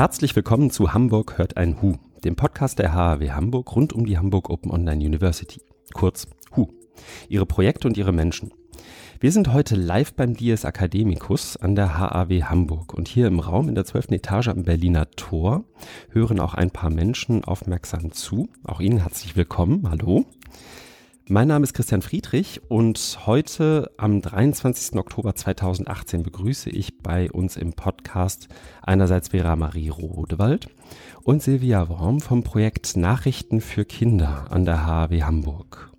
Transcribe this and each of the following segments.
Herzlich willkommen zu Hamburg hört ein Hu, dem Podcast der HAW Hamburg rund um die Hamburg Open Online University. Kurz HU. Ihre Projekte und ihre Menschen. Wir sind heute live beim Dies Academicus an der HAW Hamburg und hier im Raum in der 12. Etage am Berliner Tor hören auch ein paar Menschen aufmerksam zu. Auch Ihnen herzlich willkommen. Hallo. Mein Name ist Christian Friedrich und heute am 23. Oktober 2018 begrüße ich bei uns im Podcast einerseits Vera Marie Rodewald und Silvia Worm vom Projekt Nachrichten für Kinder an der HAW Hamburg.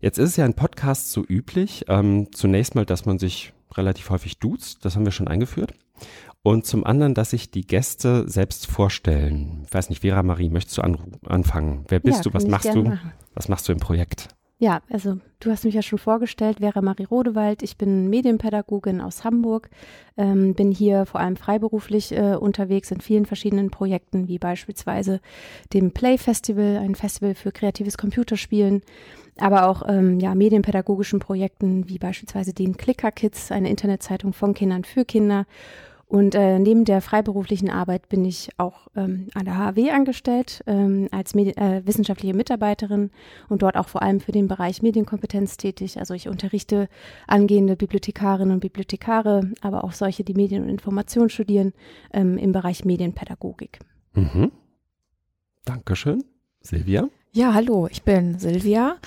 Jetzt ist es ja ein Podcast so üblich, ähm, zunächst mal, dass man sich relativ häufig duzt, das haben wir schon eingeführt. Und zum anderen, dass sich die Gäste selbst vorstellen. Ich weiß nicht, Vera Marie, möchtest du anfangen? Wer bist ja, du? Was machst du? Machen. Was machst du im Projekt? Ja, also du hast mich ja schon vorgestellt, Vera Marie Rodewald. Ich bin Medienpädagogin aus Hamburg, ähm, bin hier vor allem freiberuflich äh, unterwegs in vielen verschiedenen Projekten, wie beispielsweise dem Play Festival, ein Festival für kreatives Computerspielen, aber auch ähm, ja, medienpädagogischen Projekten, wie beispielsweise den Clicker Kids, eine Internetzeitung von Kindern für Kinder und äh, neben der freiberuflichen Arbeit bin ich auch ähm, an der HW angestellt ähm, als Medi äh, wissenschaftliche Mitarbeiterin und dort auch vor allem für den Bereich Medienkompetenz tätig. Also ich unterrichte angehende Bibliothekarinnen und Bibliothekare, aber auch solche, die Medien- und Information studieren ähm, im Bereich Medienpädagogik. Mhm. Dankeschön. Silvia? Ja, hallo, ich bin Silvia.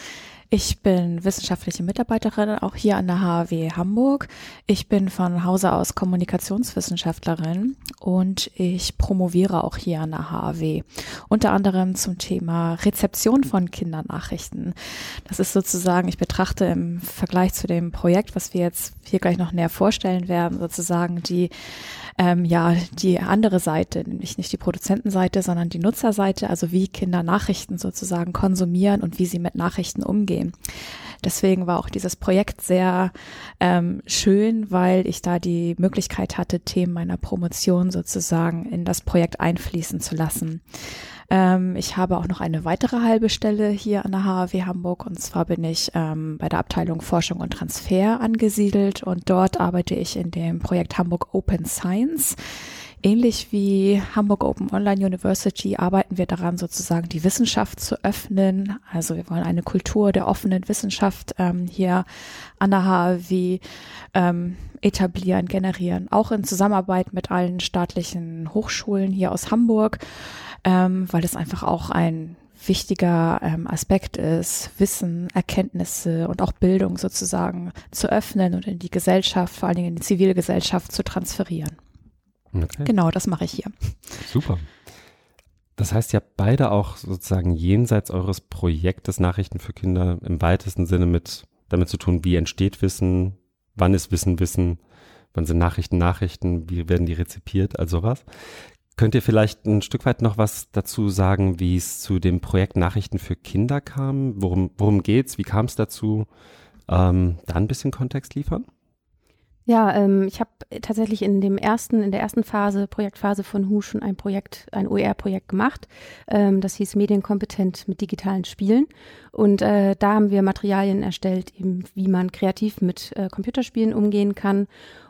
Ich bin wissenschaftliche Mitarbeiterin auch hier an der HAW Hamburg. Ich bin von Hause aus Kommunikationswissenschaftlerin und ich promoviere auch hier an der HAW. Unter anderem zum Thema Rezeption von Kindernachrichten. Das ist sozusagen, ich betrachte im Vergleich zu dem Projekt, was wir jetzt hier gleich noch näher vorstellen werden, sozusagen die ähm, ja die andere Seite, nämlich nicht die Produzentenseite, sondern die Nutzerseite, also wie Kinder Nachrichten sozusagen konsumieren und wie sie mit Nachrichten umgehen. Deswegen war auch dieses Projekt sehr ähm, schön, weil ich da die Möglichkeit hatte, Themen meiner Promotion sozusagen in das Projekt einfließen zu lassen. Ähm, ich habe auch noch eine weitere halbe Stelle hier an der HAW Hamburg und zwar bin ich ähm, bei der Abteilung Forschung und Transfer angesiedelt und dort arbeite ich in dem Projekt Hamburg Open Science. Ähnlich wie Hamburg Open Online University arbeiten wir daran, sozusagen die Wissenschaft zu öffnen. Also wir wollen eine Kultur der offenen Wissenschaft ähm, hier an der HAW ähm, etablieren, generieren, auch in Zusammenarbeit mit allen staatlichen Hochschulen hier aus Hamburg ähm, weil es einfach auch ein wichtiger ähm, Aspekt ist, Wissen, Erkenntnisse und auch Bildung sozusagen zu öffnen und in die Gesellschaft, vor allen Dingen in die Zivilgesellschaft zu transferieren. Okay. Genau, das mache ich hier. Super. Das heißt ja beide auch sozusagen jenseits eures Projektes Nachrichten für Kinder im weitesten Sinne mit damit zu tun, wie entsteht Wissen, wann ist Wissen Wissen, wann sind Nachrichten Nachrichten, wie werden die rezipiert, also was. Könnt ihr vielleicht ein Stück weit noch was dazu sagen, wie es zu dem Projekt Nachrichten für Kinder kam? Worum, worum geht's? Wie kam es dazu? Ähm, da ein bisschen Kontext liefern? Ja, ähm, ich habe tatsächlich in dem ersten, in der ersten Phase, Projektphase von HU schon ein Projekt, ein OER-Projekt gemacht. Ähm, das hieß Medienkompetent mit digitalen Spielen. Und äh, da haben wir Materialien erstellt, eben wie man kreativ mit äh, Computerspielen umgehen kann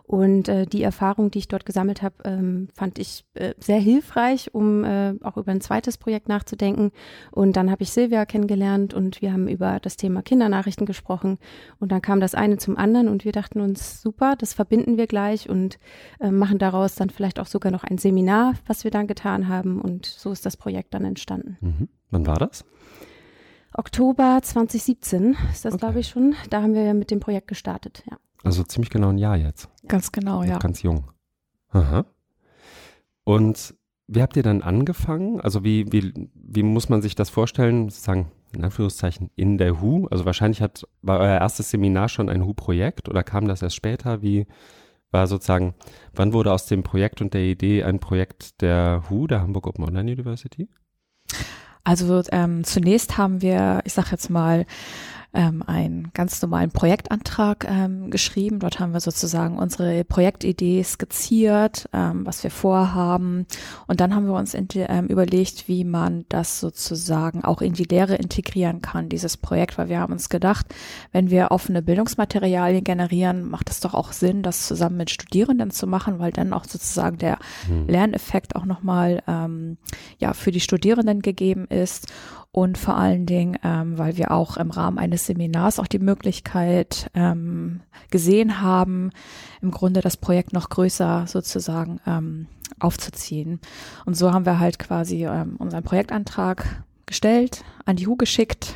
und äh, die Erfahrung, die ich dort gesammelt habe, ähm, fand ich äh, sehr hilfreich, um äh, auch über ein zweites Projekt nachzudenken. Und dann habe ich Silvia kennengelernt und wir haben über das Thema Kindernachrichten gesprochen. Und dann kam das eine zum anderen und wir dachten uns, super, das verbinden wir gleich und äh, machen daraus dann vielleicht auch sogar noch ein Seminar, was wir dann getan haben. Und so ist das Projekt dann entstanden. Mhm. Wann war das? Oktober 2017 ist das, okay. glaube ich, schon. Da haben wir mit dem Projekt gestartet, ja. Also ziemlich genau ein Jahr jetzt. Ganz genau, ja. Ganz jung. Aha. Und wie habt ihr dann angefangen? Also wie, wie, wie muss man sich das vorstellen, sozusagen in Anführungszeichen in der HU? Also wahrscheinlich hat, war euer erstes Seminar schon ein HU-Projekt oder kam das erst später? Wie war sozusagen, wann wurde aus dem Projekt und der Idee ein Projekt der HU, der Hamburg Open Online University? Also ähm, zunächst haben wir, ich sag jetzt mal, ähm, einen ganz normalen Projektantrag ähm, geschrieben. Dort haben wir sozusagen unsere Projektidee skizziert, ähm, was wir vorhaben. Und dann haben wir uns ähm, überlegt, wie man das sozusagen auch in die Lehre integrieren kann, dieses Projekt, weil wir haben uns gedacht, wenn wir offene Bildungsmaterialien generieren, macht es doch auch Sinn, das zusammen mit Studierenden zu machen, weil dann auch sozusagen der hm. Lerneffekt auch nochmal ähm, ja, für die Studierenden gegeben ist und vor allen Dingen, ähm, weil wir auch im Rahmen eines Seminars auch die Möglichkeit ähm, gesehen haben, im Grunde das Projekt noch größer sozusagen ähm, aufzuziehen. Und so haben wir halt quasi ähm, unseren Projektantrag gestellt, an die HU geschickt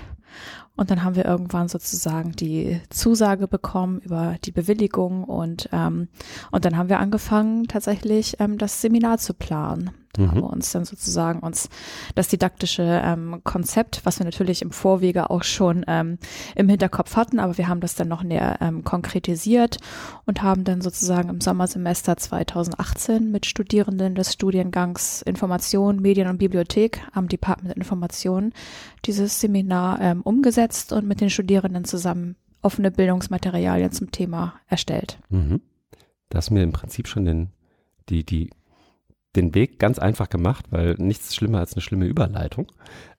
und dann haben wir irgendwann sozusagen die Zusage bekommen über die Bewilligung und ähm, und dann haben wir angefangen tatsächlich ähm, das Seminar zu planen. Da mhm. haben wir uns dann sozusagen uns das didaktische ähm, Konzept, was wir natürlich im Vorwege auch schon ähm, im Hinterkopf hatten, aber wir haben das dann noch näher ähm, konkretisiert und haben dann sozusagen im Sommersemester 2018 mit Studierenden des Studiengangs Information, Medien und Bibliothek am Department Information dieses Seminar ähm, umgesetzt und mit den Studierenden zusammen offene Bildungsmaterialien zum Thema erstellt. Mhm. Das mir im Prinzip schon den, die, die den Weg ganz einfach gemacht, weil nichts schlimmer als eine schlimme Überleitung.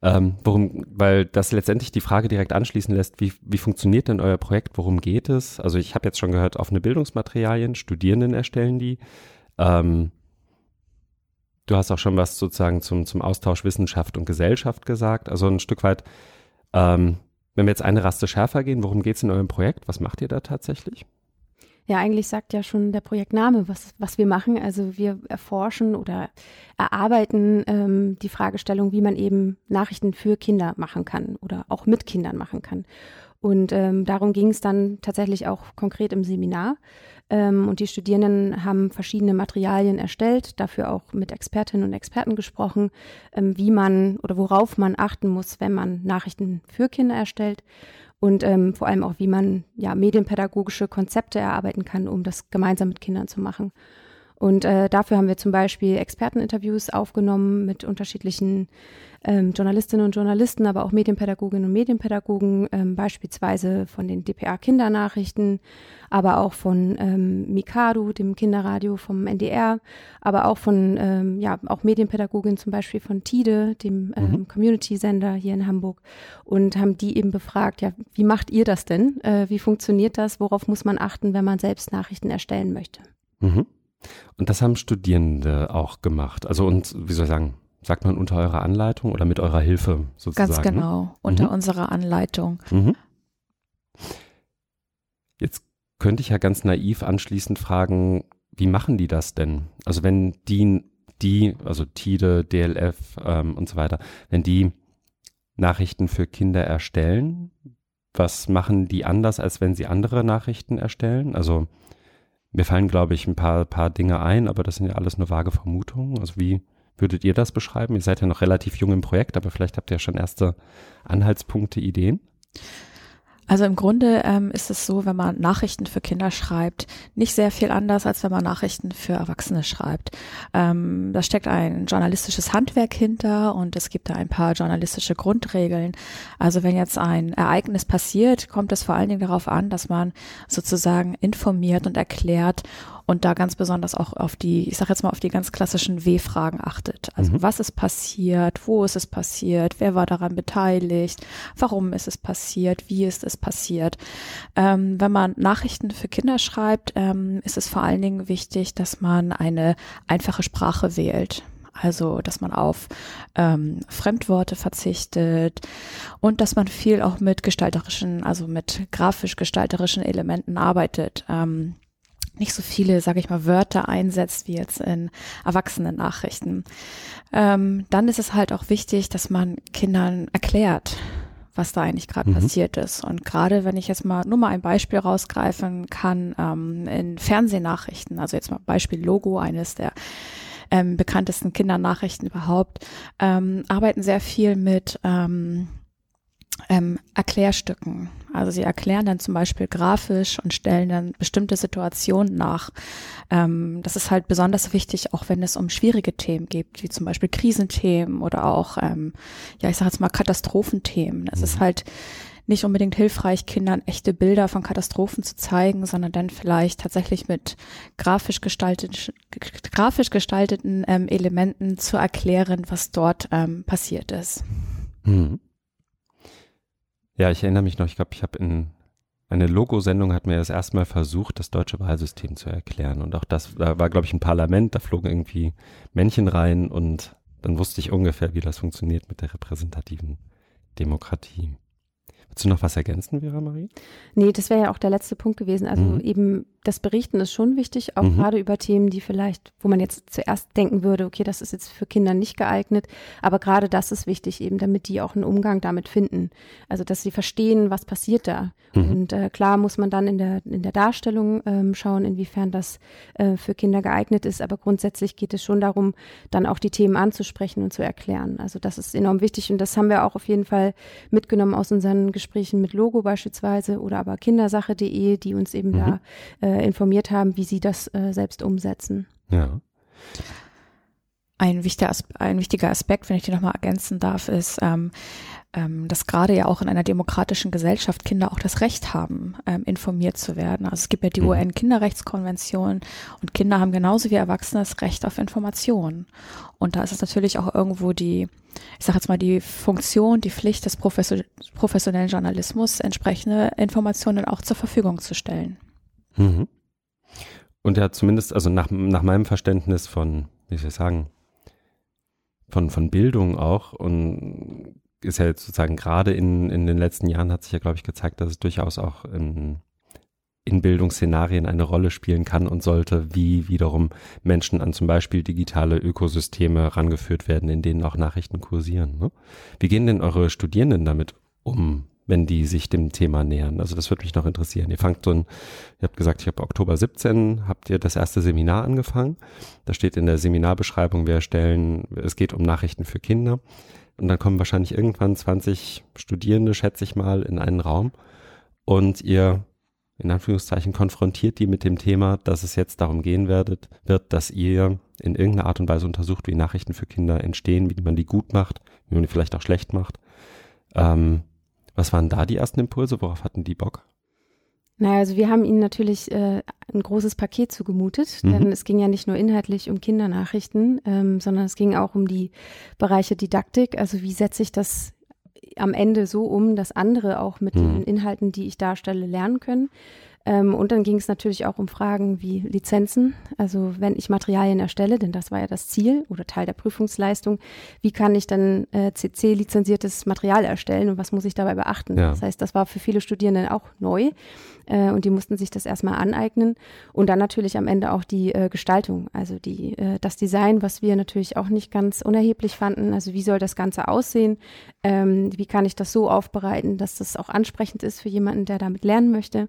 Ähm, worum, weil das letztendlich die Frage direkt anschließen lässt, wie, wie funktioniert denn euer Projekt, worum geht es? Also ich habe jetzt schon gehört, offene Bildungsmaterialien, Studierenden erstellen die. Ähm, du hast auch schon was sozusagen zum, zum Austausch Wissenschaft und Gesellschaft gesagt. Also ein Stück weit, ähm, wenn wir jetzt eine Raste schärfer gehen, worum geht es in eurem Projekt? Was macht ihr da tatsächlich? Ja, eigentlich sagt ja schon der Projektname, was, was wir machen. Also wir erforschen oder erarbeiten ähm, die Fragestellung, wie man eben Nachrichten für Kinder machen kann oder auch mit Kindern machen kann. Und ähm, darum ging es dann tatsächlich auch konkret im Seminar. Ähm, und die Studierenden haben verschiedene Materialien erstellt, dafür auch mit Expertinnen und Experten gesprochen, ähm, wie man oder worauf man achten muss, wenn man Nachrichten für Kinder erstellt und ähm, vor allem auch, wie man ja medienpädagogische Konzepte erarbeiten kann, um das gemeinsam mit Kindern zu machen. Und äh, dafür haben wir zum Beispiel Experteninterviews aufgenommen mit unterschiedlichen ähm, Journalistinnen und Journalisten, aber auch Medienpädagoginnen und Medienpädagogen, ähm, beispielsweise von den DPA-Kindernachrichten, aber auch von ähm, Mikado, dem Kinderradio vom NDR, aber auch von ähm, ja auch Medienpädagoginnen zum Beispiel von TIDE, dem ähm, mhm. Community-Sender hier in Hamburg, und haben die eben befragt, ja, wie macht ihr das denn? Äh, wie funktioniert das? Worauf muss man achten, wenn man selbst Nachrichten erstellen möchte? Mhm. Und das haben Studierende auch gemacht. Also und wie soll ich sagen, sagt man unter eurer Anleitung oder mit eurer Hilfe sozusagen? Ganz ne? genau, ne? unter mhm. unserer Anleitung. Mhm. Jetzt könnte ich ja ganz naiv anschließend fragen, wie machen die das denn? Also wenn die, die also TIDE, DLF ähm, und so weiter, wenn die Nachrichten für Kinder erstellen, was machen die anders, als wenn sie andere Nachrichten erstellen? Also mir fallen, glaube ich, ein paar, paar Dinge ein, aber das sind ja alles nur vage Vermutungen. Also wie würdet ihr das beschreiben? Ihr seid ja noch relativ jung im Projekt, aber vielleicht habt ihr ja schon erste Anhaltspunkte, Ideen. Also im Grunde ähm, ist es so, wenn man Nachrichten für Kinder schreibt, nicht sehr viel anders, als wenn man Nachrichten für Erwachsene schreibt. Ähm, da steckt ein journalistisches Handwerk hinter und es gibt da ein paar journalistische Grundregeln. Also wenn jetzt ein Ereignis passiert, kommt es vor allen Dingen darauf an, dass man sozusagen informiert und erklärt und da ganz besonders auch auf die, ich sage jetzt mal, auf die ganz klassischen W-Fragen achtet. Also mhm. was ist passiert, wo ist es passiert, wer war daran beteiligt, warum ist es passiert, wie ist es passiert. Ähm, wenn man Nachrichten für Kinder schreibt, ähm, ist es vor allen Dingen wichtig, dass man eine einfache Sprache wählt. Also, dass man auf ähm, Fremdworte verzichtet und dass man viel auch mit gestalterischen, also mit grafisch-gestalterischen Elementen arbeitet. Ähm, nicht so viele, sage ich mal, Wörter einsetzt wie jetzt in Erwachsenen-Nachrichten. Ähm, dann ist es halt auch wichtig, dass man Kindern erklärt, was da eigentlich gerade mhm. passiert ist. Und gerade wenn ich jetzt mal nur mal ein Beispiel rausgreifen kann, ähm, in Fernsehnachrichten, also jetzt mal Beispiel Logo, eines der ähm, bekanntesten Kindernachrichten überhaupt, ähm, arbeiten sehr viel mit ähm, ähm, Erklärstücken. Also sie erklären dann zum Beispiel grafisch und stellen dann bestimmte Situationen nach. Ähm, das ist halt besonders wichtig, auch wenn es um schwierige Themen geht, wie zum Beispiel Krisenthemen oder auch, ähm, ja, ich sage jetzt mal Katastrophenthemen. Es ist mhm. halt nicht unbedingt hilfreich, Kindern echte Bilder von Katastrophen zu zeigen, sondern dann vielleicht tatsächlich mit grafisch gestalteten, grafisch gestalteten ähm, Elementen zu erklären, was dort ähm, passiert ist. Mhm. Ja, ich erinnere mich noch, ich glaube, ich habe in eine Logo-Sendung hat mir das erste Mal versucht, das deutsche Wahlsystem zu erklären. Und auch das, da war, glaube ich, ein Parlament, da flogen irgendwie Männchen rein und dann wusste ich ungefähr, wie das funktioniert mit der repräsentativen Demokratie. Willst du noch was ergänzen, Vera Marie? Nee, das wäre ja auch der letzte Punkt gewesen. Also mhm. eben das Berichten ist schon wichtig, auch mhm. gerade über Themen, die vielleicht, wo man jetzt zuerst denken würde, okay, das ist jetzt für Kinder nicht geeignet, aber gerade das ist wichtig eben, damit die auch einen Umgang damit finden. Also dass sie verstehen, was passiert da. Mhm. Und äh, klar muss man dann in der in der Darstellung ähm, schauen, inwiefern das äh, für Kinder geeignet ist, aber grundsätzlich geht es schon darum, dann auch die Themen anzusprechen und zu erklären. Also das ist enorm wichtig und das haben wir auch auf jeden Fall mitgenommen aus unseren Gesprächen mit Logo beispielsweise oder aber kindersache.de, die uns eben mhm. da äh, informiert haben, wie sie das äh, selbst umsetzen. Ja. Ein wichtiger, ein wichtiger Aspekt, wenn ich die nochmal ergänzen darf, ist, ähm, ähm, dass gerade ja auch in einer demokratischen Gesellschaft Kinder auch das Recht haben, ähm, informiert zu werden. Also es gibt ja die mhm. UN-Kinderrechtskonvention und Kinder haben genauso wie Erwachsene das Recht auf Information. Und da ist es natürlich auch irgendwo die, ich sage jetzt mal, die Funktion, die Pflicht des professionellen Journalismus, entsprechende Informationen auch zur Verfügung zu stellen. Mhm. Und ja, zumindest, also nach, nach meinem Verständnis von, wie soll ich sagen, von, von Bildung auch und ist ja jetzt sozusagen gerade in, in den letzten Jahren hat sich ja, glaube ich, gezeigt, dass es durchaus auch in, in Bildungsszenarien eine Rolle spielen kann und sollte, wie wiederum Menschen an zum Beispiel digitale Ökosysteme rangeführt werden, in denen auch Nachrichten kursieren. Ne? Wie gehen denn eure Studierenden damit um, wenn die sich dem Thema nähern? Also das würde mich noch interessieren. Ihr fangt so ein, ihr habt gesagt, ich habe Oktober 17, habt ihr das erste Seminar angefangen. Da steht in der Seminarbeschreibung, wir erstellen, es geht um Nachrichten für Kinder. Und dann kommen wahrscheinlich irgendwann 20 Studierende, schätze ich mal, in einen Raum und ihr in Anführungszeichen konfrontiert die mit dem Thema, dass es jetzt darum gehen werdet, wird, dass ihr in irgendeiner Art und Weise untersucht, wie Nachrichten für Kinder entstehen, wie man die gut macht, wie man die vielleicht auch schlecht macht. Ähm, was waren da die ersten Impulse? Worauf hatten die Bock? Naja, also wir haben ihnen natürlich äh, ein großes Paket zugemutet, mhm. denn es ging ja nicht nur inhaltlich um Kindernachrichten, ähm, sondern es ging auch um die Bereiche Didaktik. Also wie setze ich das am Ende so um, dass andere auch mit mhm. den Inhalten, die ich darstelle, lernen können. Ähm, und dann ging es natürlich auch um Fragen wie Lizenzen. Also wenn ich Materialien erstelle, denn das war ja das Ziel oder Teil der Prüfungsleistung, wie kann ich dann äh, CC-lizenziertes Material erstellen und was muss ich dabei beachten? Ja. Das heißt, das war für viele Studierende auch neu äh, und die mussten sich das erstmal aneignen. Und dann natürlich am Ende auch die äh, Gestaltung, also die, äh, das Design, was wir natürlich auch nicht ganz unerheblich fanden. Also wie soll das Ganze aussehen? Ähm, wie kann ich das so aufbereiten, dass das auch ansprechend ist für jemanden, der damit lernen möchte?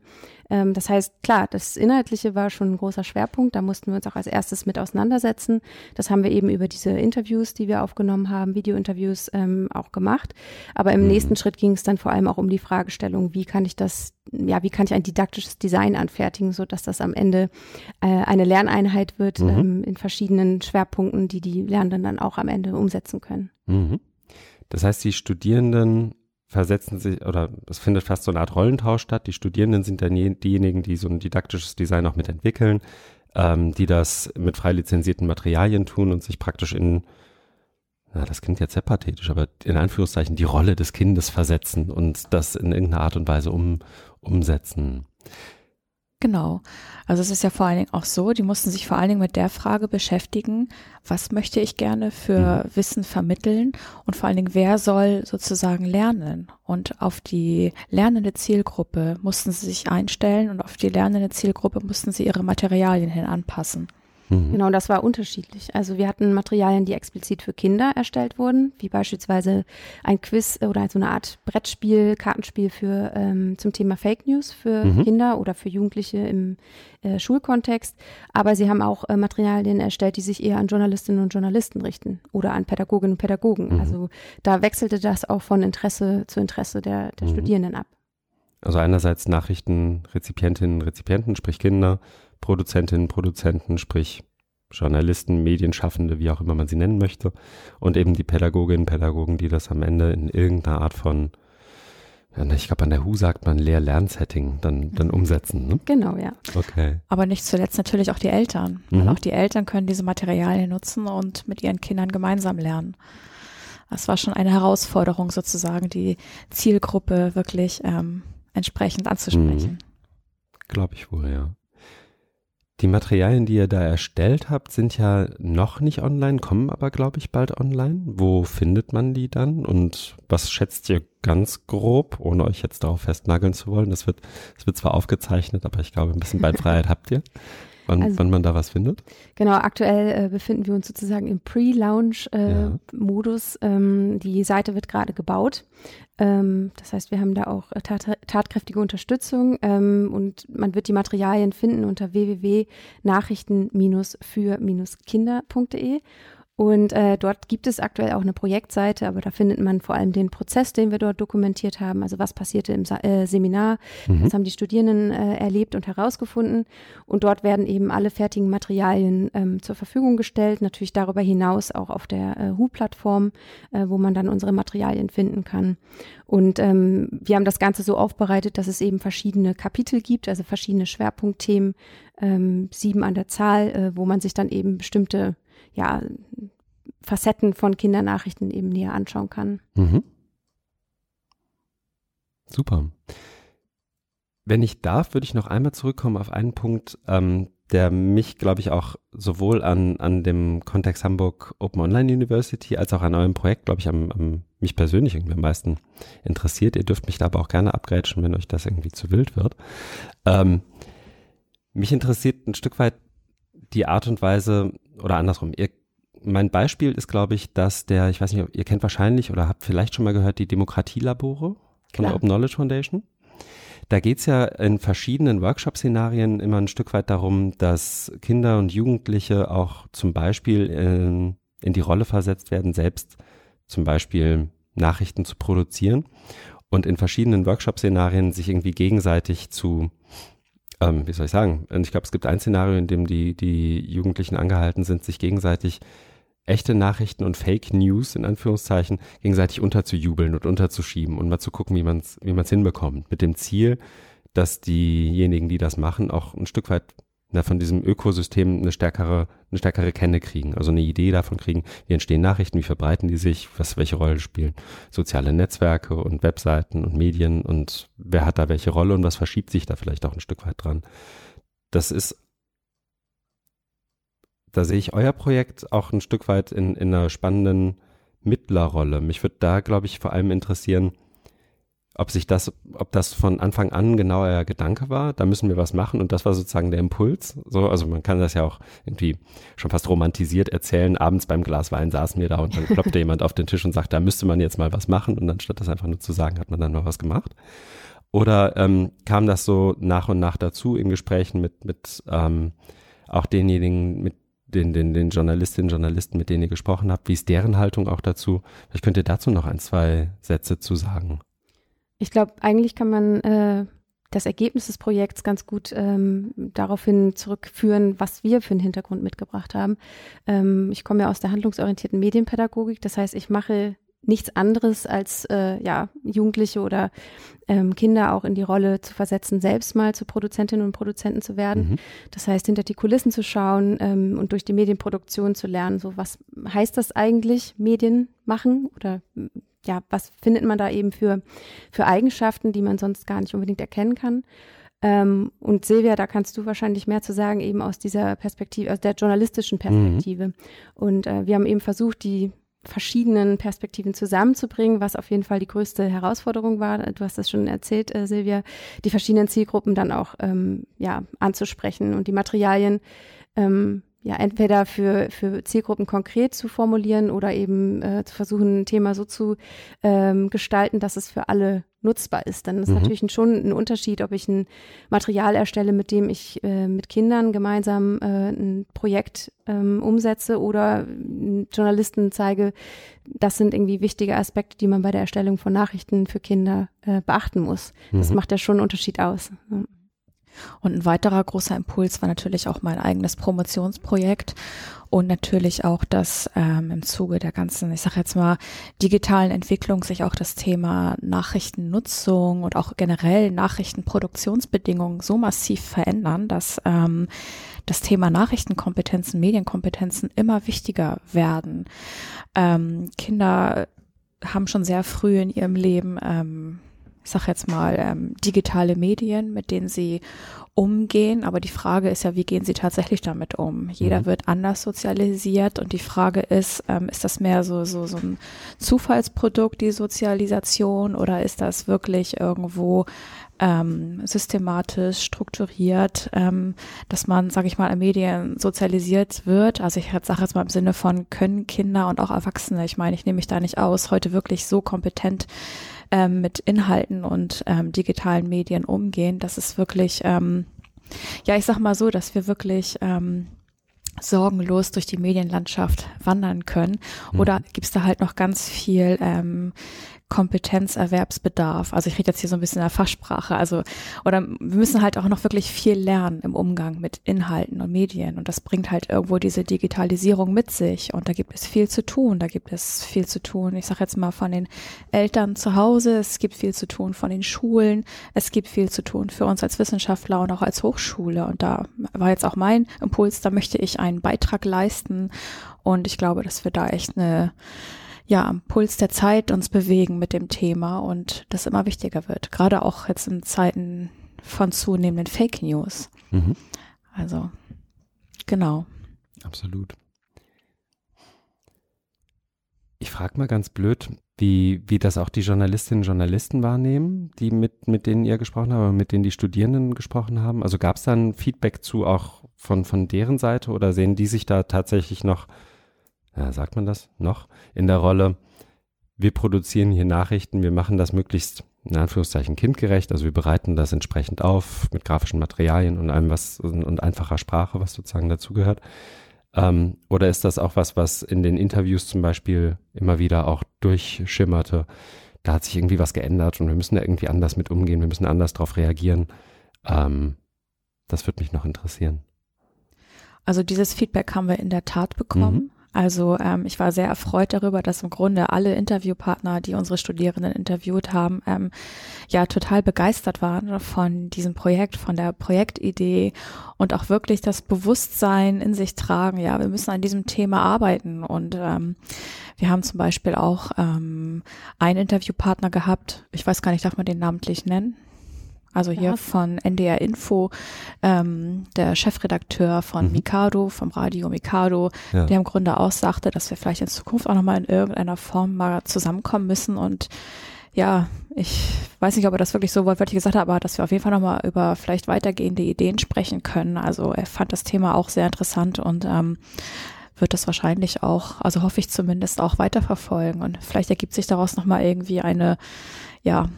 Ähm, das heißt, klar, das Inhaltliche war schon ein großer Schwerpunkt. Da mussten wir uns auch als erstes mit auseinandersetzen. Das haben wir eben über diese Interviews, die wir aufgenommen haben, Videointerviews ähm, auch gemacht. Aber im mhm. nächsten Schritt ging es dann vor allem auch um die Fragestellung, wie kann ich das, ja, wie kann ich ein didaktisches Design anfertigen, so dass das am Ende äh, eine Lerneinheit wird mhm. ähm, in verschiedenen Schwerpunkten, die die Lernenden dann auch am Ende umsetzen können. Mhm. Das heißt, die Studierenden versetzen sich, oder es findet fast so eine Art Rollentausch statt. Die Studierenden sind dann diejenigen, die so ein didaktisches Design auch mitentwickeln, ähm, die das mit frei lizenzierten Materialien tun und sich praktisch in, na, das klingt jetzt sehr pathetisch, aber in Anführungszeichen die Rolle des Kindes versetzen und das in irgendeiner Art und Weise um, umsetzen. Genau. Also es ist ja vor allen Dingen auch so, die mussten sich vor allen Dingen mit der Frage beschäftigen, was möchte ich gerne für mhm. Wissen vermitteln und vor allen Dingen, wer soll sozusagen lernen? Und auf die lernende Zielgruppe mussten sie sich einstellen und auf die lernende Zielgruppe mussten sie ihre Materialien hin anpassen. Mhm. Genau, das war unterschiedlich. Also wir hatten Materialien, die explizit für Kinder erstellt wurden, wie beispielsweise ein Quiz oder so eine Art Brettspiel, Kartenspiel für ähm, zum Thema Fake News für mhm. Kinder oder für Jugendliche im äh, Schulkontext. Aber sie haben auch äh, Materialien erstellt, die sich eher an Journalistinnen und Journalisten richten oder an Pädagoginnen und Pädagogen. Mhm. Also da wechselte das auch von Interesse zu Interesse der, der mhm. Studierenden ab. Also einerseits Nachrichtenrezipientinnen, Rezipienten, sprich Kinder, Produzentinnen, Produzenten, sprich Journalisten, Medienschaffende, wie auch immer man sie nennen möchte, und eben die Pädagoginnen, Pädagogen, die das am Ende in irgendeiner Art von ich glaube, an der HU sagt man Lehr-Lernsetting dann, dann umsetzen. Ne? Genau, ja. Okay. Aber nicht zuletzt natürlich auch die Eltern. Mhm. Weil auch die Eltern können diese Materialien nutzen und mit ihren Kindern gemeinsam lernen. Das war schon eine Herausforderung sozusagen, die Zielgruppe wirklich ähm, entsprechend anzusprechen. Glaube ich wohl, ja. Die Materialien, die ihr da erstellt habt, sind ja noch nicht online, kommen aber, glaube ich, bald online. Wo findet man die dann? Und was schätzt ihr ganz grob, ohne euch jetzt darauf festnageln zu wollen? Das wird, das wird zwar aufgezeichnet, aber ich glaube, ein bisschen Beinfreiheit habt ihr. Wann, Also- wann man da was findet? Genau, aktuell äh, befinden wir uns sozusagen im Pre-Launch-Modus. ähm, die Seite wird gerade gebaut. Ähm, das heißt, wir haben da auch äh, tat tatkräftige Unterstützung ähm, und man wird die Materialien finden unter www.nachrichten-für-kinder.de. Und äh, dort gibt es aktuell auch eine Projektseite, aber da findet man vor allem den Prozess, den wir dort dokumentiert haben. Also was passierte im Sa äh, Seminar, Mhm. was haben die Studierenden äh, erlebt und herausgefunden. Und dort werden eben alle fertigen Materialien ähm, zur Verfügung gestellt. Natürlich darüber hinaus auch auf der äh, HU-Plattform, äh, wo man dann unsere Materialien finden kann. Und ähm, wir haben das Ganze so aufbereitet, dass es eben verschiedene Kapitel gibt, also verschiedene Schwerpunktthemen, ähm, sieben an der Zahl, äh, wo man sich dann eben bestimmte ja, Facetten von Kindernachrichten eben näher anschauen kann. Mhm. Super. Wenn ich darf, würde ich noch einmal zurückkommen auf einen Punkt, ähm, der mich, glaube ich, auch sowohl an, an dem Kontext Hamburg Open Online University als auch an eurem Projekt, glaube ich, am, am, mich persönlich irgendwie am meisten interessiert. Ihr dürft mich da aber auch gerne abgrätschen, wenn euch das irgendwie zu wild wird. Ähm, mich interessiert ein Stück weit die Art und Weise, oder andersrum, ihr, mein Beispiel ist, glaube ich, dass der, ich weiß nicht, ihr kennt wahrscheinlich oder habt vielleicht schon mal gehört, die Demokratielabore von der. Open Knowledge Foundation. Da geht's ja in verschiedenen Workshop-Szenarien immer ein Stück weit darum, dass Kinder und Jugendliche auch zum Beispiel in, in die Rolle versetzt werden, selbst zum Beispiel Nachrichten zu produzieren und in verschiedenen Workshop-Szenarien sich irgendwie gegenseitig zu ähm, wie soll ich sagen? Ich glaube, es gibt ein Szenario, in dem die, die Jugendlichen angehalten sind, sich gegenseitig echte Nachrichten und Fake News in Anführungszeichen gegenseitig unterzujubeln und unterzuschieben und mal zu gucken, wie man es wie man's hinbekommt. Mit dem Ziel, dass diejenigen, die das machen, auch ein Stück weit na, von diesem Ökosystem eine stärkere, eine stärkere Kenne kriegen, also eine Idee davon kriegen, wie entstehen Nachrichten, wie verbreiten die sich, was welche Rolle spielen soziale Netzwerke und Webseiten und Medien und wer hat da welche Rolle und was verschiebt sich da vielleicht auch ein Stück weit dran. Das ist, da sehe ich euer Projekt auch ein Stück weit in, in einer spannenden Mittlerrolle. Mich würde da, glaube ich, vor allem interessieren, ob sich das, ob das von Anfang an genau euer Gedanke war, da müssen wir was machen und das war sozusagen der Impuls. So, also man kann das ja auch irgendwie schon fast romantisiert erzählen. Abends beim Glas Wein saßen wir da und dann klopfte jemand auf den Tisch und sagt, da müsste man jetzt mal was machen und anstatt das einfach nur zu sagen, hat man dann mal was gemacht. Oder ähm, kam das so nach und nach dazu in Gesprächen mit, mit ähm, auch denjenigen, mit den, den, den Journalistinnen und Journalisten, mit denen ihr gesprochen habt, wie ist deren Haltung auch dazu? Vielleicht könnt ihr dazu noch ein, zwei Sätze zu sagen. Ich glaube, eigentlich kann man äh, das Ergebnis des Projekts ganz gut ähm, daraufhin zurückführen, was wir für einen Hintergrund mitgebracht haben. Ähm, ich komme ja aus der handlungsorientierten Medienpädagogik, das heißt, ich mache nichts anderes als äh, ja Jugendliche oder ähm, Kinder auch in die Rolle zu versetzen, selbst mal zu Produzentinnen und Produzenten zu werden. Mhm. Das heißt, hinter die Kulissen zu schauen ähm, und durch die Medienproduktion zu lernen, so was heißt das eigentlich, Medien machen oder ja, was findet man da eben für, für Eigenschaften, die man sonst gar nicht unbedingt erkennen kann. Ähm, und Silvia, da kannst du wahrscheinlich mehr zu sagen, eben aus dieser Perspektive, aus der journalistischen Perspektive. Und äh, wir haben eben versucht, die verschiedenen Perspektiven zusammenzubringen, was auf jeden Fall die größte Herausforderung war. Du hast das schon erzählt, äh, Silvia, die verschiedenen Zielgruppen dann auch ähm, ja, anzusprechen und die Materialien ähm, ja entweder für, für Zielgruppen konkret zu formulieren oder eben äh, zu versuchen, ein Thema so zu ähm, gestalten, dass es für alle nutzbar ist. Dann ist Mhm. natürlich ein, schon ein Unterschied, ob ich ein Material erstelle, mit dem ich äh, mit Kindern gemeinsam äh, ein Projekt ähm, umsetze oder äh, Journalisten zeige, das sind irgendwie wichtige Aspekte, die man bei der Erstellung von Nachrichten für Kinder äh, beachten muss. Das Mhm. macht ja schon einen Unterschied aus. Ja. Und ein weiterer großer Impuls war natürlich auch mein eigenes Promotionsprojekt und natürlich auch, dass ähm, im Zuge der ganzen, ich sage jetzt mal, digitalen Entwicklung sich auch das Thema Nachrichtennutzung und auch generell Nachrichtenproduktionsbedingungen so massiv verändern, dass ähm, das Thema Nachrichtenkompetenzen, Medienkompetenzen immer wichtiger werden. Ähm, Kinder haben schon sehr früh in ihrem Leben ähm, ich sage jetzt mal, ähm, digitale Medien, mit denen sie umgehen. Aber die Frage ist ja, wie gehen sie tatsächlich damit um? Jeder mhm. wird anders sozialisiert und die Frage ist, ähm, ist das mehr so, so, so ein Zufallsprodukt, die Sozialisation, oder ist das wirklich irgendwo ähm, systematisch strukturiert, ähm, dass man, sage ich mal, in Medien sozialisiert wird. Also ich sage jetzt mal im Sinne von können Kinder und auch Erwachsene, ich meine, ich nehme mich da nicht aus, heute wirklich so kompetent ähm, mit Inhalten und ähm, digitalen Medien umgehen. Das ist wirklich, ähm, ja, ich sag mal so, dass wir wirklich ähm, sorgenlos durch die Medienlandschaft wandern können. Oder mhm. gibt es da halt noch ganz viel ähm, Kompetenzerwerbsbedarf. Also ich rede jetzt hier so ein bisschen in der Fachsprache. Also, oder wir müssen halt auch noch wirklich viel lernen im Umgang mit Inhalten und Medien. Und das bringt halt irgendwo diese Digitalisierung mit sich. Und da gibt es viel zu tun. Da gibt es viel zu tun. Ich sage jetzt mal von den Eltern zu Hause. Es gibt viel zu tun von den Schulen. Es gibt viel zu tun für uns als Wissenschaftler und auch als Hochschule. Und da war jetzt auch mein Impuls. Da möchte ich einen Beitrag leisten. Und ich glaube, dass wir da echt eine ja am Puls der Zeit uns bewegen mit dem Thema und das immer wichtiger wird. Gerade auch jetzt in Zeiten von zunehmenden Fake News. Mhm. Also genau. Absolut. Ich frage mal ganz blöd, wie, wie das auch die Journalistinnen und Journalisten wahrnehmen, die mit, mit denen ihr gesprochen habt, mit denen die Studierenden gesprochen haben. Also gab es dann Feedback zu auch von, von deren Seite oder sehen die sich da tatsächlich noch ja, sagt man das noch, in der Rolle, wir produzieren hier Nachrichten, wir machen das möglichst, in Anführungszeichen, kindgerecht, also wir bereiten das entsprechend auf mit grafischen Materialien und allem was und einfacher Sprache, was sozusagen dazugehört. Ähm, oder ist das auch was, was in den Interviews zum Beispiel immer wieder auch durchschimmerte? Da hat sich irgendwie was geändert und wir müssen da irgendwie anders mit umgehen, wir müssen anders darauf reagieren. Ähm, das würde mich noch interessieren. Also dieses Feedback haben wir in der Tat bekommen. Mhm. Also ähm, ich war sehr erfreut darüber, dass im Grunde alle Interviewpartner, die unsere Studierenden interviewt haben, ähm, ja total begeistert waren von diesem Projekt, von der Projektidee und auch wirklich das Bewusstsein in sich tragen. Ja, wir müssen an diesem Thema arbeiten und ähm, wir haben zum Beispiel auch ähm, einen Interviewpartner gehabt. Ich weiß gar nicht, darf man den namentlich nennen? Also hier ja. von NDR Info, ähm, der Chefredakteur von mhm. Mikado, vom Radio Mikado, ja. der im Grunde auch sagte, dass wir vielleicht in Zukunft auch nochmal in irgendeiner Form mal zusammenkommen müssen und ja, ich weiß nicht, ob er das wirklich so wortwörtlich gesagt hat, aber dass wir auf jeden Fall nochmal über vielleicht weitergehende Ideen sprechen können. Also er fand das Thema auch sehr interessant und ähm, wird das wahrscheinlich auch, also hoffe ich zumindest auch weiterverfolgen und vielleicht ergibt sich daraus nochmal irgendwie eine, ja,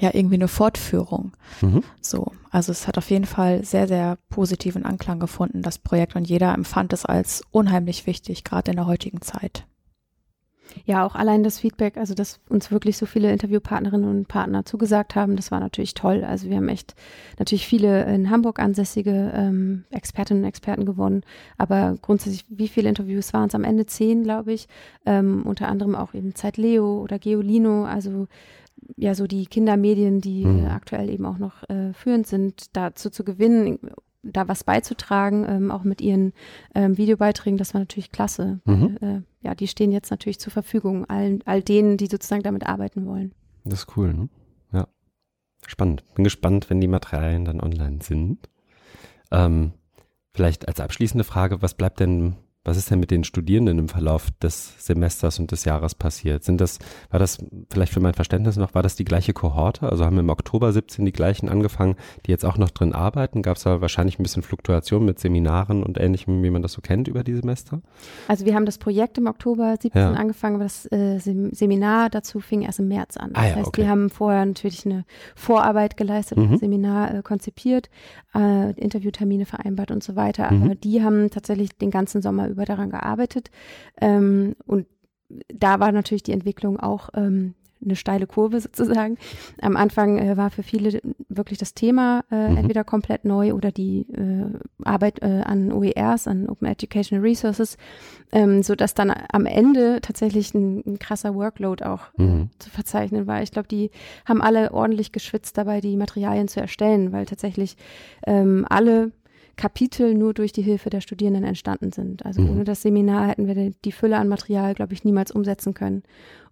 ja irgendwie eine Fortführung. Mhm. So, also es hat auf jeden Fall sehr, sehr positiven Anklang gefunden, das Projekt, und jeder empfand es als unheimlich wichtig, gerade in der heutigen Zeit. Ja, auch allein das Feedback, also dass uns wirklich so viele Interviewpartnerinnen und Partner zugesagt haben, das war natürlich toll. Also wir haben echt natürlich viele in Hamburg ansässige ähm, Expertinnen und Experten gewonnen, aber grundsätzlich, wie viele Interviews waren es? Am Ende zehn, glaube ich. Ähm, unter anderem auch eben Zeit Leo oder Geolino, also ja so die Kindermedien, die mhm. aktuell eben auch noch äh, führend sind, dazu zu gewinnen, da was beizutragen, ähm, auch mit ihren ähm, Videobeiträgen, das war natürlich klasse. Mhm. Äh, ja, die stehen jetzt natürlich zur Verfügung, all, all denen, die sozusagen damit arbeiten wollen. Das ist cool, ne? Ja. Spannend. Bin gespannt, wenn die Materialien dann online sind. Ähm, vielleicht als abschließende Frage, was bleibt denn was ist denn mit den Studierenden im Verlauf des Semesters und des Jahres passiert? Sind das, war das vielleicht für mein Verständnis noch, war das die gleiche Kohorte? Also haben im Oktober 17 die gleichen angefangen, die jetzt auch noch drin arbeiten? Gab es aber wahrscheinlich ein bisschen Fluktuation mit Seminaren und ähnlichem, wie man das so kennt über die Semester? Also wir haben das Projekt im Oktober 17 ja. angefangen, das äh, Seminar dazu fing erst im März an. Das ah, ja, heißt, okay. wir haben vorher natürlich eine Vorarbeit geleistet, mhm. das Seminar äh, konzipiert, äh, Interviewtermine vereinbart und so weiter. Mhm. Aber die haben tatsächlich den ganzen Sommer über daran gearbeitet. Ähm, und da war natürlich die Entwicklung auch ähm, eine steile Kurve sozusagen. Am Anfang äh, war für viele wirklich das Thema äh, mhm. entweder komplett neu oder die äh, Arbeit äh, an OERs, an Open Educational Resources, ähm, so dass dann am Ende tatsächlich ein, ein krasser Workload auch mhm. zu verzeichnen war. Ich glaube, die haben alle ordentlich geschwitzt dabei, die Materialien zu erstellen, weil tatsächlich ähm, alle Kapitel nur durch die Hilfe der Studierenden entstanden sind. Also mhm. ohne das Seminar hätten wir die Fülle an Material, glaube ich, niemals umsetzen können.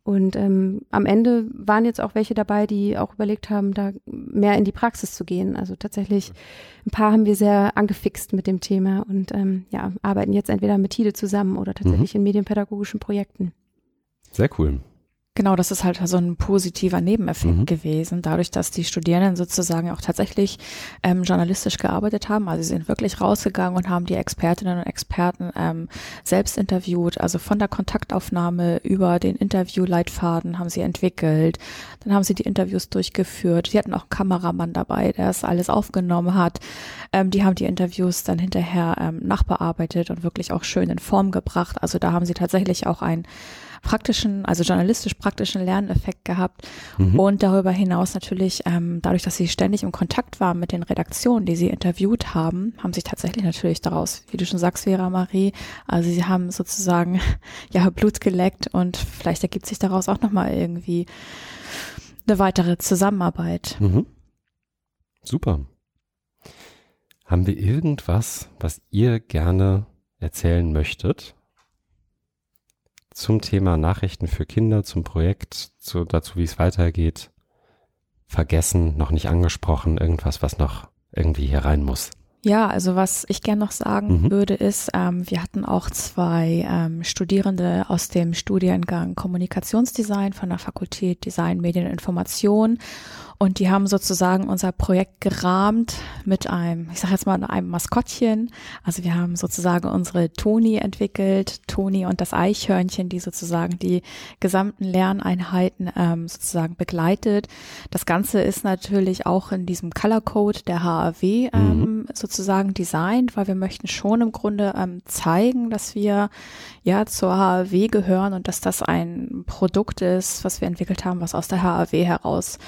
Und ähm, am Ende waren jetzt auch welche dabei, die auch überlegt haben, da mehr in die Praxis zu gehen. Also tatsächlich ein paar haben wir sehr angefixt mit dem Thema und ähm, ja, arbeiten jetzt entweder mit TIDE zusammen oder tatsächlich mhm. in medienpädagogischen Projekten. Sehr cool. Genau, das ist halt so ein positiver Nebeneffekt mhm. gewesen, dadurch, dass die Studierenden sozusagen auch tatsächlich ähm, journalistisch gearbeitet haben. Also sie sind wirklich rausgegangen und haben die Expertinnen und Experten ähm, selbst interviewt. Also von der Kontaktaufnahme über den Interviewleitfaden haben sie entwickelt. Dann haben sie die Interviews durchgeführt. Sie hatten auch einen Kameramann dabei, der es alles aufgenommen hat. Ähm, die haben die Interviews dann hinterher ähm, nachbearbeitet und wirklich auch schön in Form gebracht. Also da haben sie tatsächlich auch ein praktischen, also journalistisch praktischen Lerneffekt gehabt. Mhm. Und darüber hinaus natürlich, ähm, dadurch, dass sie ständig im Kontakt waren mit den Redaktionen, die sie interviewt haben, haben sich tatsächlich natürlich daraus, wie du schon sagst, Vera Marie, also sie haben sozusagen ja Blut geleckt und vielleicht ergibt sich daraus auch nochmal irgendwie eine weitere Zusammenarbeit. Mhm. Super. Haben wir irgendwas, was ihr gerne erzählen möchtet? Zum Thema Nachrichten für Kinder, zum Projekt, zu, dazu, wie es weitergeht, vergessen, noch nicht angesprochen, irgendwas, was noch irgendwie hier rein muss? Ja, also was ich gern noch sagen mhm. würde, ist, ähm, wir hatten auch zwei ähm, Studierende aus dem Studiengang Kommunikationsdesign von der Fakultät Design, Medien und Information und die haben sozusagen unser Projekt gerahmt mit einem, ich sage jetzt mal, einem Maskottchen. Also wir haben sozusagen unsere Toni entwickelt, Toni und das Eichhörnchen, die sozusagen die gesamten Lerneinheiten ähm, sozusagen begleitet. Das Ganze ist natürlich auch in diesem Color Code der HAW ähm, mhm. sozusagen designt, weil wir möchten schon im Grunde ähm, zeigen, dass wir ja zur HAW gehören und dass das ein Produkt ist, was wir entwickelt haben, was aus der HAW heraus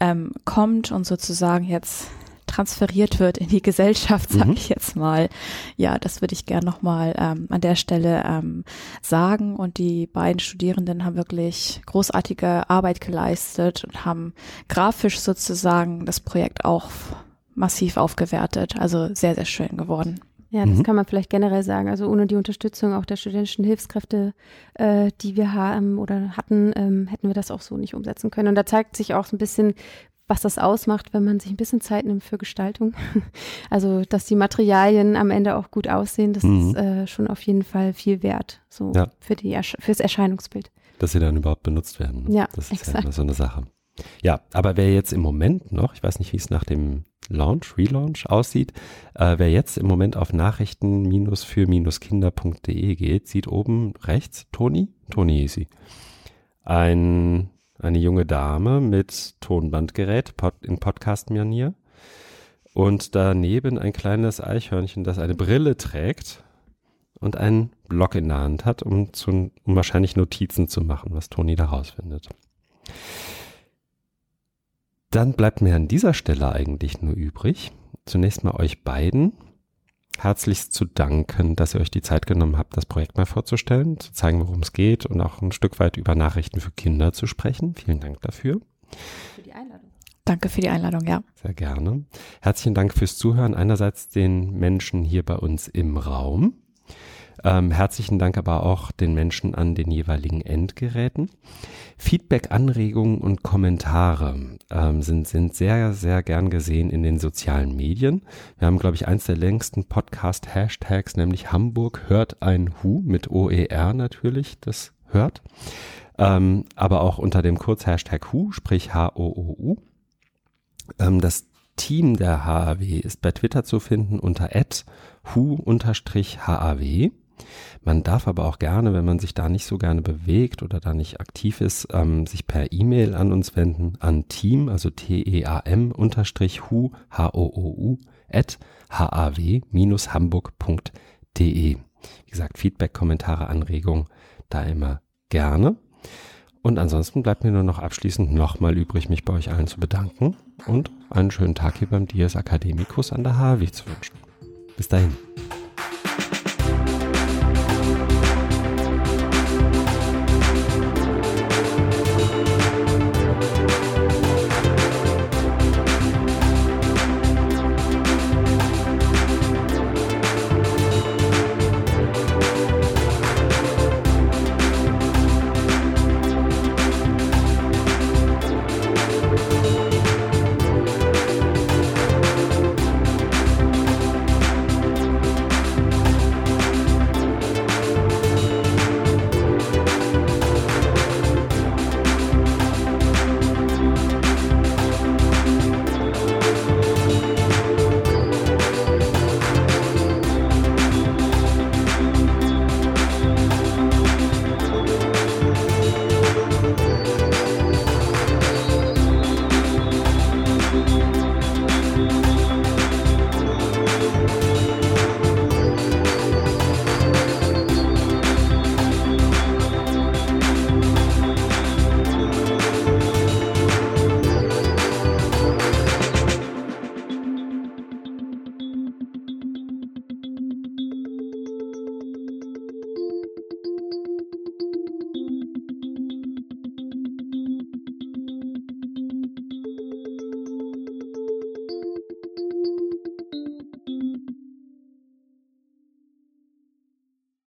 ähm, kommt und sozusagen jetzt transferiert wird in die Gesellschaft, sage mhm. ich jetzt mal. Ja, das würde ich gerne nochmal ähm, an der Stelle ähm, sagen. Und die beiden Studierenden haben wirklich großartige Arbeit geleistet und haben grafisch sozusagen das Projekt auch massiv aufgewertet. Also sehr, sehr schön geworden. Ja, das mhm. kann man vielleicht generell sagen. Also ohne die Unterstützung auch der studentischen Hilfskräfte, äh, die wir haben oder hatten, ähm, hätten wir das auch so nicht umsetzen können. Und da zeigt sich auch so ein bisschen, was das ausmacht, wenn man sich ein bisschen Zeit nimmt für Gestaltung. Also, dass die Materialien am Ende auch gut aussehen, das mhm. ist äh, schon auf jeden Fall viel wert, so ja. für die fürs Erscheinungsbild. Dass sie dann überhaupt benutzt werden. Ja, das ist exakt. ja so eine Sache. Ja, aber wer jetzt im Moment noch, ich weiß nicht, wie es nach dem Launch, Relaunch aussieht, äh, wer jetzt im Moment auf Nachrichten-für-kinder.de geht, sieht oben rechts Toni, Toni ist sie, ein, eine junge Dame mit Tonbandgerät pod, in Podcast-Manier und daneben ein kleines Eichhörnchen, das eine Brille trägt und einen Block in der Hand hat, um, zu, um wahrscheinlich Notizen zu machen, was Toni da rausfindet. Dann bleibt mir an dieser Stelle eigentlich nur übrig, zunächst mal euch beiden herzlichst zu danken, dass ihr euch die Zeit genommen habt, das Projekt mal vorzustellen, zu zeigen, worum es geht und auch ein Stück weit über Nachrichten für Kinder zu sprechen. Vielen Dank dafür. Für die Einladung. Danke für die Einladung, ja. Sehr gerne. Herzlichen Dank fürs Zuhören. Einerseits den Menschen hier bei uns im Raum ähm, herzlichen Dank aber auch den Menschen an den jeweiligen Endgeräten. Feedback, Anregungen und Kommentare ähm, sind, sind sehr, sehr gern gesehen in den sozialen Medien. Wir haben, glaube ich, eins der längsten Podcast-Hashtags, nämlich Hamburg hört ein Hu mit OER natürlich, das hört. Ähm, aber auch unter dem Kurzhashtag Hu, sprich H-O-O-U. Ähm, das Team der HAW ist bei Twitter zu finden unter hu-haw. Man darf aber auch gerne, wenn man sich da nicht so gerne bewegt oder da nicht aktiv ist, ähm, sich per E-Mail an uns wenden, an team, also T-E-A-M unterstrich hu, H-O-O-U, at haw-hamburg.de. Wie gesagt, Feedback, Kommentare, Anregungen, da immer gerne. Und ansonsten bleibt mir nur noch abschließend nochmal übrig, mich bei euch allen zu bedanken und einen schönen Tag hier beim Dias Academicus an der HW zu wünschen. Bis dahin.